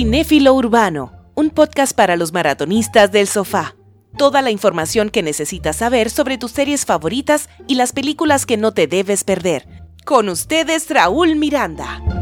Cinéfilo Urbano, un podcast para los maratonistas del sofá. Toda la información que necesitas saber sobre tus series favoritas y las películas que no te debes perder. Con ustedes, Raúl Miranda.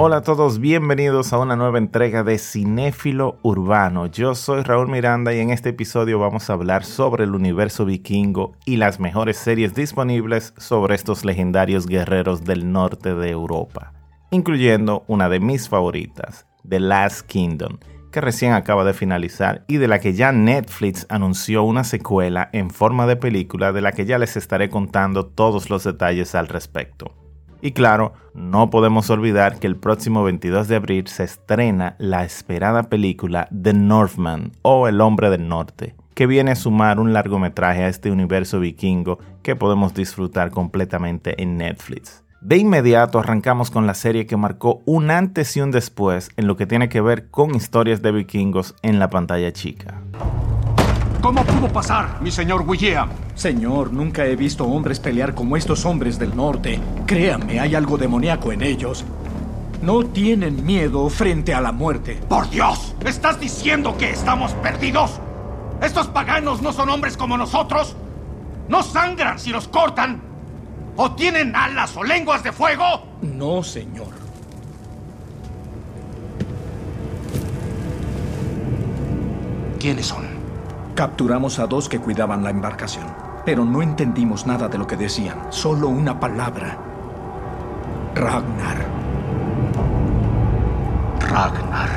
Hola a todos, bienvenidos a una nueva entrega de Cinéfilo Urbano. Yo soy Raúl Miranda y en este episodio vamos a hablar sobre el universo vikingo y las mejores series disponibles sobre estos legendarios guerreros del norte de Europa, incluyendo una de mis favoritas, The Last Kingdom, que recién acaba de finalizar y de la que ya Netflix anunció una secuela en forma de película de la que ya les estaré contando todos los detalles al respecto. Y claro, no podemos olvidar que el próximo 22 de abril se estrena la esperada película The Northman o El Hombre del Norte, que viene a sumar un largometraje a este universo vikingo que podemos disfrutar completamente en Netflix. De inmediato arrancamos con la serie que marcó un antes y un después en lo que tiene que ver con historias de vikingos en la pantalla chica. ¿Cómo pudo pasar, mi señor William? Señor, nunca he visto hombres pelear como estos hombres del norte. Créame, hay algo demoníaco en ellos. No tienen miedo frente a la muerte. ¡Por Dios! ¿Estás diciendo que estamos perdidos? ¿Estos paganos no son hombres como nosotros? ¿No sangran si los cortan? ¿O tienen alas o lenguas de fuego? No, señor. ¿Quiénes son? Capturamos a dos que cuidaban la embarcación, pero no entendimos nada de lo que decían, solo una palabra. Ragnar. Ragnar.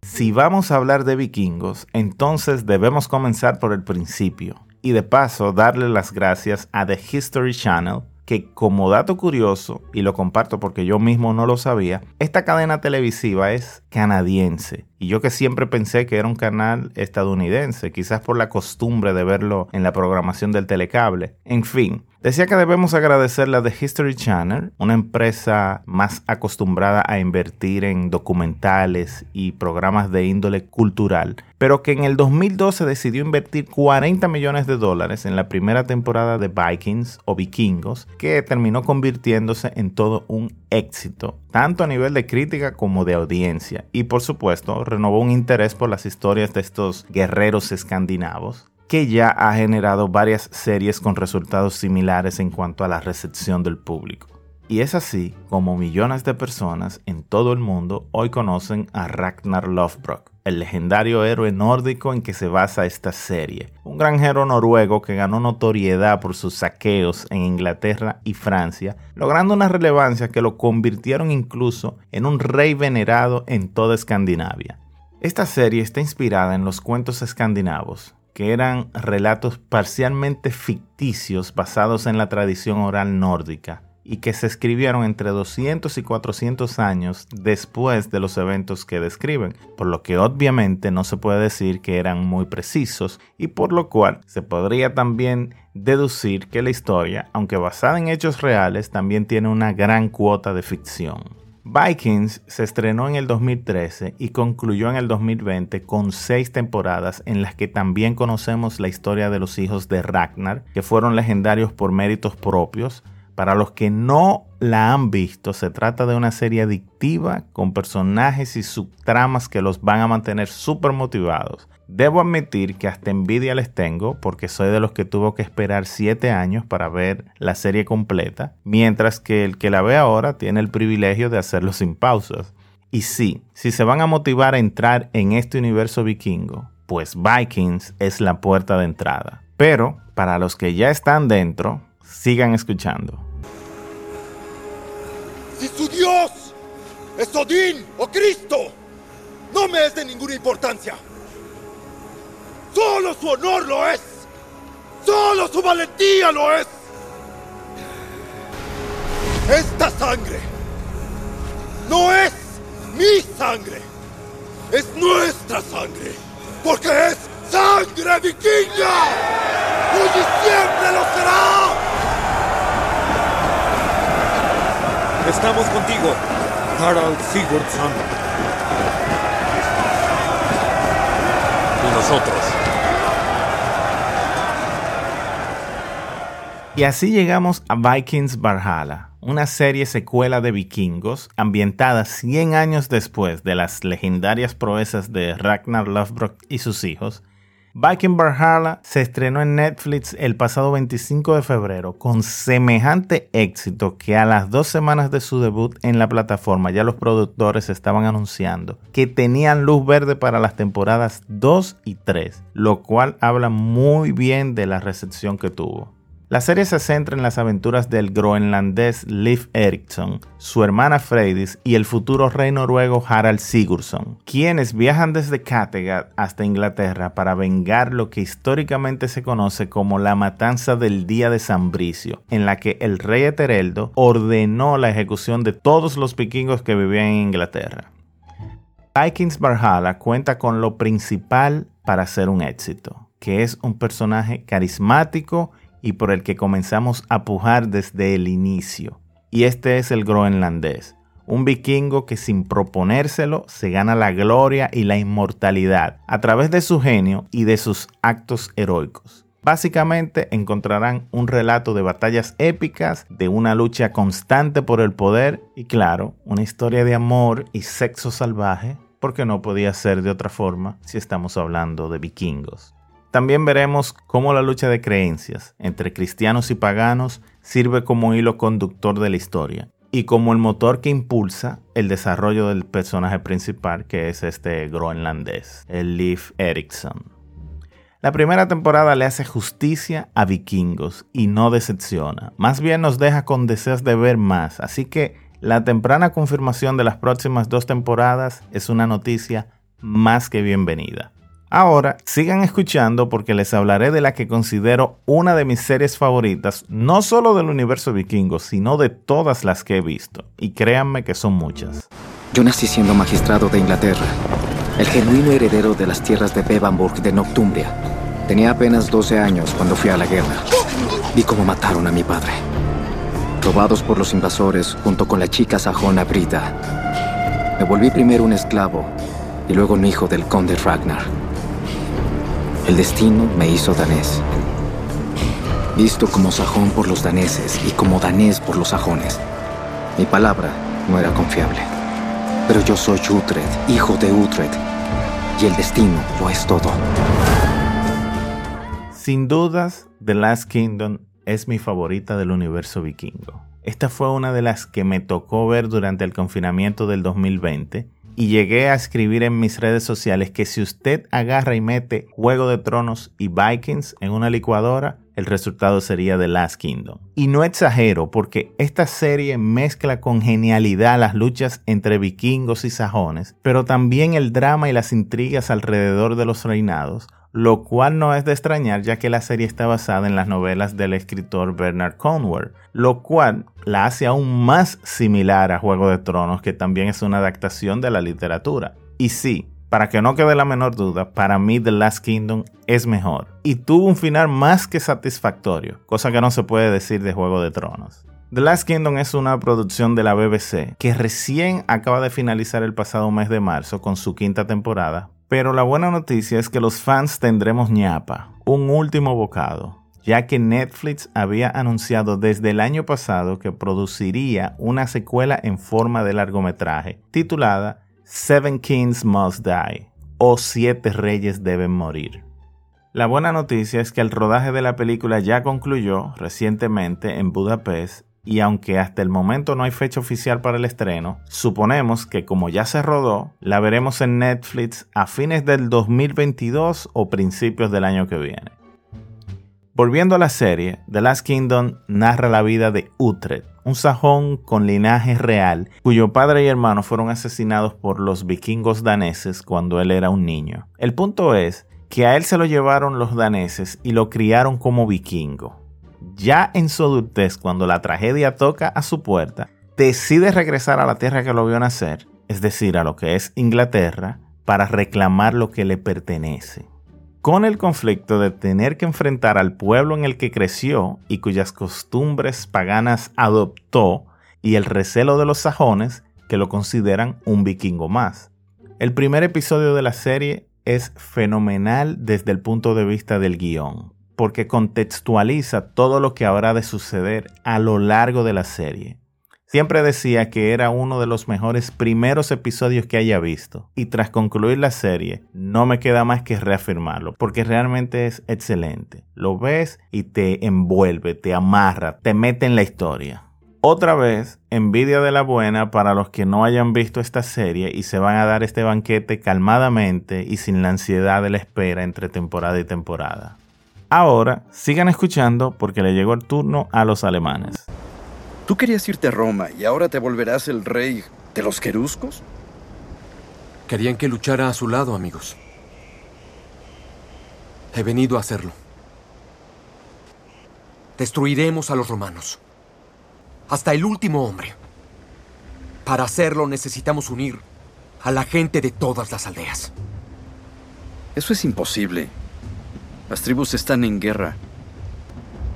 Si vamos a hablar de vikingos, entonces debemos comenzar por el principio y de paso darle las gracias a The History Channel que como dato curioso, y lo comparto porque yo mismo no lo sabía, esta cadena televisiva es canadiense. Y yo que siempre pensé que era un canal estadounidense, quizás por la costumbre de verlo en la programación del telecable. En fin, Decía que debemos agradecerle a The History Channel, una empresa más acostumbrada a invertir en documentales y programas de índole cultural, pero que en el 2012 decidió invertir 40 millones de dólares en la primera temporada de Vikings o Vikingos, que terminó convirtiéndose en todo un éxito, tanto a nivel de crítica como de audiencia, y por supuesto renovó un interés por las historias de estos guerreros escandinavos que ya ha generado varias series con resultados similares en cuanto a la recepción del público. Y es así como millones de personas en todo el mundo hoy conocen a Ragnar Lothbrok, el legendario héroe nórdico en que se basa esta serie. Un granjero noruego que ganó notoriedad por sus saqueos en Inglaterra y Francia, logrando una relevancia que lo convirtieron incluso en un rey venerado en toda Escandinavia. Esta serie está inspirada en los cuentos escandinavos, que eran relatos parcialmente ficticios basados en la tradición oral nórdica y que se escribieron entre 200 y 400 años después de los eventos que describen, por lo que obviamente no se puede decir que eran muy precisos y por lo cual se podría también deducir que la historia, aunque basada en hechos reales, también tiene una gran cuota de ficción. Vikings se estrenó en el 2013 y concluyó en el 2020 con seis temporadas en las que también conocemos la historia de los hijos de Ragnar, que fueron legendarios por méritos propios. Para los que no la han visto, se trata de una serie adictiva con personajes y subtramas que los van a mantener súper motivados Debo admitir que hasta envidia les tengo porque soy de los que tuvo que esperar 7 años para ver la serie completa, mientras que el que la ve ahora tiene el privilegio de hacerlo sin pausas. Y sí, si se van a motivar a entrar en este universo vikingo, pues Vikings es la puerta de entrada. Pero para los que ya están dentro, sigan escuchando. Si su Dios es Odín o Cristo, no me es de ninguna importancia. Solo su honor lo es. Solo su valentía lo es. Esta sangre no es mi sangre. Es nuestra sangre. Porque es sangre vikinga. Y siempre lo será. Estamos contigo, Harald Sigurdsson. Y nosotros. Y así llegamos a Vikings Valhalla, una serie secuela de vikingos ambientada 100 años después de las legendarias proezas de Ragnar Lothbrok y sus hijos, Viking Valhalla se estrenó en Netflix el pasado 25 de febrero con semejante éxito que a las dos semanas de su debut en la plataforma ya los productores estaban anunciando que tenían luz verde para las temporadas 2 y 3, lo cual habla muy bien de la recepción que tuvo. La serie se centra en las aventuras del groenlandés Leif Erikson, su hermana Freydis y el futuro rey noruego Harald Sigurdsson, quienes viajan desde Kattegat hasta Inglaterra para vengar lo que históricamente se conoce como la matanza del Día de San Bricio, en la que el rey Etereldo ordenó la ejecución de todos los vikingos que vivían en Inglaterra. Vikings Valhalla cuenta con lo principal para ser un éxito, que es un personaje carismático y por el que comenzamos a pujar desde el inicio. Y este es el groenlandés, un vikingo que sin proponérselo se gana la gloria y la inmortalidad a través de su genio y de sus actos heroicos. Básicamente encontrarán un relato de batallas épicas, de una lucha constante por el poder y claro, una historia de amor y sexo salvaje, porque no podía ser de otra forma si estamos hablando de vikingos. También veremos cómo la lucha de creencias entre cristianos y paganos sirve como hilo conductor de la historia y como el motor que impulsa el desarrollo del personaje principal que es este groenlandés, el Leif Erikson. La primera temporada le hace justicia a vikingos y no decepciona, más bien nos deja con deseos de ver más, así que la temprana confirmación de las próximas dos temporadas es una noticia más que bienvenida. Ahora, sigan escuchando porque les hablaré de la que considero una de mis series favoritas, no solo del universo vikingo, sino de todas las que he visto. Y créanme que son muchas. Yo nací siendo magistrado de Inglaterra, el genuino heredero de las tierras de Bevanburg de Noctumbria. Tenía apenas 12 años cuando fui a la guerra. Vi cómo mataron a mi padre. Robados por los invasores junto con la chica sajona Brita. Me volví primero un esclavo y luego un hijo del conde Ragnar. El destino me hizo danés. Visto como sajón por los daneses y como danés por los sajones. Mi palabra no era confiable. Pero yo soy Utred, hijo de Utred. Y el destino lo es todo. Sin dudas, The Last Kingdom es mi favorita del universo vikingo. Esta fue una de las que me tocó ver durante el confinamiento del 2020 y llegué a escribir en mis redes sociales que si usted agarra y mete Juego de Tronos y Vikings en una licuadora, el resultado sería The Last Kingdom. Y no exagero porque esta serie mezcla con genialidad las luchas entre vikingos y sajones, pero también el drama y las intrigas alrededor de los reinados, lo cual no es de extrañar ya que la serie está basada en las novelas del escritor Bernard Cornwell, lo cual la hace aún más similar a Juego de Tronos, que también es una adaptación de la literatura. Y sí, para que no quede la menor duda, para mí The Last Kingdom es mejor y tuvo un final más que satisfactorio, cosa que no se puede decir de Juego de Tronos. The Last Kingdom es una producción de la BBC que recién acaba de finalizar el pasado mes de marzo con su quinta temporada, pero la buena noticia es que los fans tendremos ñapa, un último bocado, ya que Netflix había anunciado desde el año pasado que produciría una secuela en forma de largometraje, titulada Seven Kings Must Die, o Siete Reyes Deben Morir. La buena noticia es que el rodaje de la película ya concluyó recientemente en Budapest y aunque hasta el momento no hay fecha oficial para el estreno, suponemos que como ya se rodó, la veremos en Netflix a fines del 2022 o principios del año que viene. Volviendo a la serie, The Last Kingdom narra la vida de Utrecht, un sajón con linaje real cuyo padre y hermano fueron asesinados por los vikingos daneses cuando él era un niño. El punto es que a él se lo llevaron los daneses y lo criaron como vikingo ya en su adultez, cuando la tragedia toca a su puerta, decide regresar a la tierra que lo vio nacer, es decir, a lo que es Inglaterra, para reclamar lo que le pertenece. Con el conflicto de tener que enfrentar al pueblo en el que creció y cuyas costumbres paganas adoptó, y el recelo de los sajones que lo consideran un vikingo más. El primer episodio de la serie es fenomenal desde el punto de vista del guion porque contextualiza todo lo que habrá de suceder a lo largo de la serie. Siempre decía que era uno de los mejores primeros episodios que haya visto. Y tras concluir la serie, no me queda más que reafirmarlo, porque realmente es excelente. Lo ves y te envuelve, te amarra, te mete en la historia. Otra vez, envidia de la buena para los que no hayan visto esta serie y se van a dar este banquete calmadamente y sin la ansiedad de la espera entre temporada y temporada. Ahora, sigan escuchando porque le llegó el turno a los alemanes. Tú querías irte a Roma y ahora te volverás el rey de los queruscos. Querían que luchara a su lado, amigos. He venido a hacerlo. Destruiremos a los romanos. Hasta el último hombre. Para hacerlo necesitamos unir a la gente de todas las aldeas. Eso es imposible. Las tribus están en guerra.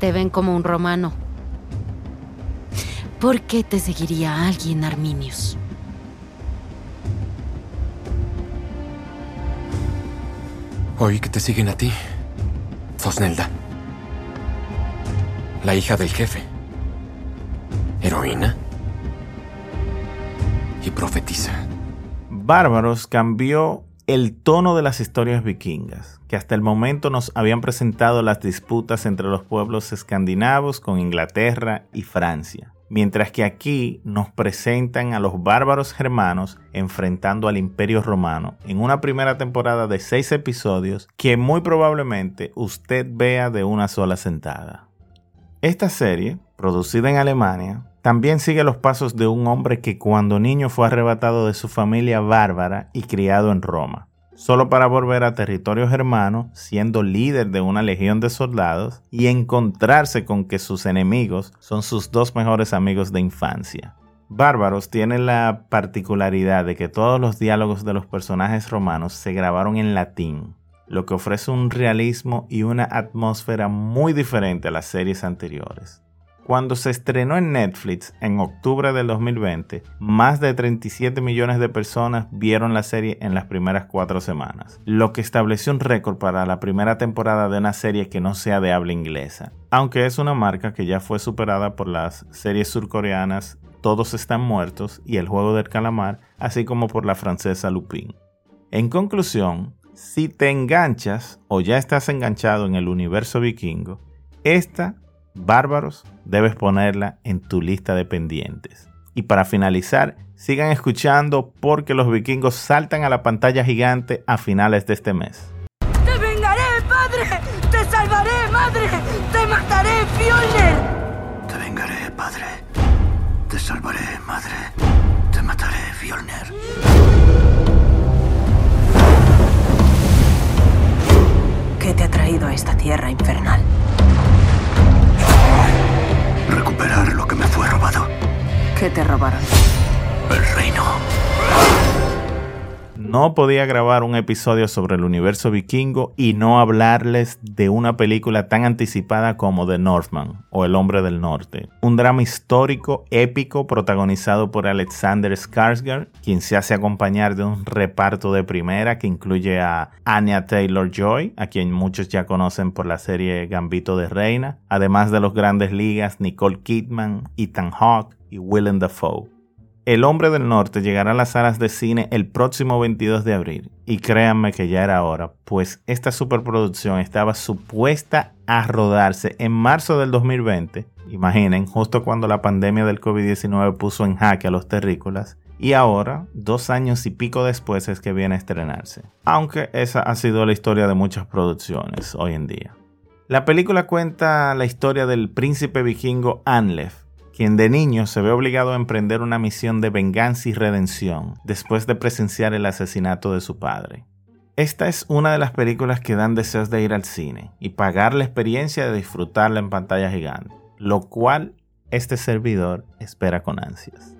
Te ven como un romano. ¿Por qué te seguiría alguien, Arminius? Oí que te siguen a ti, Fosnelda. La hija del jefe. Heroína. Y profetiza. Bárbaros cambió el tono de las historias vikingas, que hasta el momento nos habían presentado las disputas entre los pueblos escandinavos con Inglaterra y Francia mientras que aquí nos presentan a los bárbaros germanos enfrentando al imperio romano en una primera temporada de seis episodios que muy probablemente usted vea de una sola sentada. Esta serie, producida en Alemania, también sigue los pasos de un hombre que cuando niño fue arrebatado de su familia bárbara y criado en Roma solo para volver a territorio germano, siendo líder de una legión de soldados, y encontrarse con que sus enemigos son sus dos mejores amigos de infancia. Bárbaros tiene la particularidad de que todos los diálogos de los personajes romanos se grabaron en latín, lo que ofrece un realismo y una atmósfera muy diferente a las series anteriores. Cuando se estrenó en Netflix en octubre del 2020, más de 37 millones de personas vieron la serie en las primeras cuatro semanas, lo que estableció un récord para la primera temporada de una serie que no sea de habla inglesa, aunque es una marca que ya fue superada por las series surcoreanas Todos están muertos y El juego del calamar, así como por la francesa Lupin. En conclusión, si te enganchas o ya estás enganchado en el universo vikingo, esta Bárbaros, debes ponerla en tu lista de pendientes. Y para finalizar, sigan escuchando porque los vikingos saltan a la pantalla gigante a finales de este mes. ¡Te vengaré, padre! ¡Te salvaré, madre! ¡Te mataré, Fjolnir! Te vengaré, padre. Te salvaré, madre. Te mataré, Fjolnir. ¿Qué te ha traído a esta tierra infernal? ¿Qué te robaron? El reino. No podía grabar un episodio sobre el universo vikingo y no hablarles de una película tan anticipada como The Northman o El Hombre del Norte. Un drama histórico épico protagonizado por Alexander Skarsgård, quien se hace acompañar de un reparto de primera que incluye a Anya Taylor-Joy, a quien muchos ya conocen por la serie Gambito de Reina, además de los grandes ligas Nicole Kidman, Ethan Hawke y Willem Dafoe. El Hombre del Norte llegará a las salas de cine el próximo 22 de abril. Y créanme que ya era hora, pues esta superproducción estaba supuesta a rodarse en marzo del 2020. Imaginen, justo cuando la pandemia del COVID-19 puso en jaque a los terrícolas. Y ahora, dos años y pico después, es que viene a estrenarse. Aunque esa ha sido la historia de muchas producciones hoy en día. La película cuenta la historia del príncipe vikingo Anlef, quien de niño se ve obligado a emprender una misión de venganza y redención después de presenciar el asesinato de su padre. Esta es una de las películas que dan deseos de ir al cine y pagar la experiencia de disfrutarla en pantalla gigante, lo cual este servidor espera con ansias.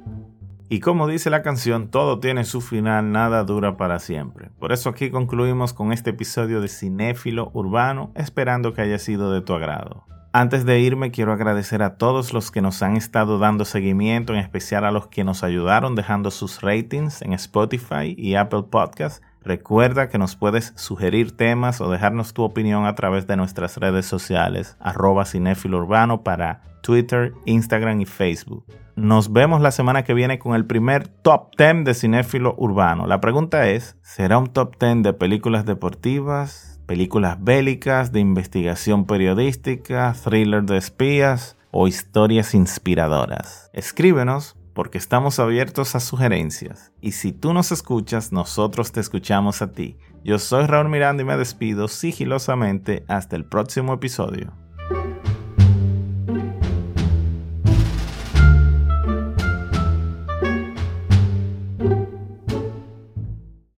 Y como dice la canción, todo tiene su final, nada dura para siempre. Por eso aquí concluimos con este episodio de Cinéfilo Urbano, esperando que haya sido de tu agrado. Antes de irme, quiero agradecer a todos los que nos han estado dando seguimiento, en especial a los que nos ayudaron dejando sus ratings en Spotify y Apple Podcasts. Recuerda que nos puedes sugerir temas o dejarnos tu opinión a través de nuestras redes sociales, arroba cinéfilo urbano para Twitter, Instagram y Facebook. Nos vemos la semana que viene con el primer top 10 de cinéfilo urbano. La pregunta es, ¿será un top 10 de películas deportivas, películas bélicas, de investigación periodística, thriller de espías o historias inspiradoras? Escríbenos porque estamos abiertos a sugerencias. Y si tú nos escuchas, nosotros te escuchamos a ti. Yo soy Raúl Miranda y me despido sigilosamente hasta el próximo episodio.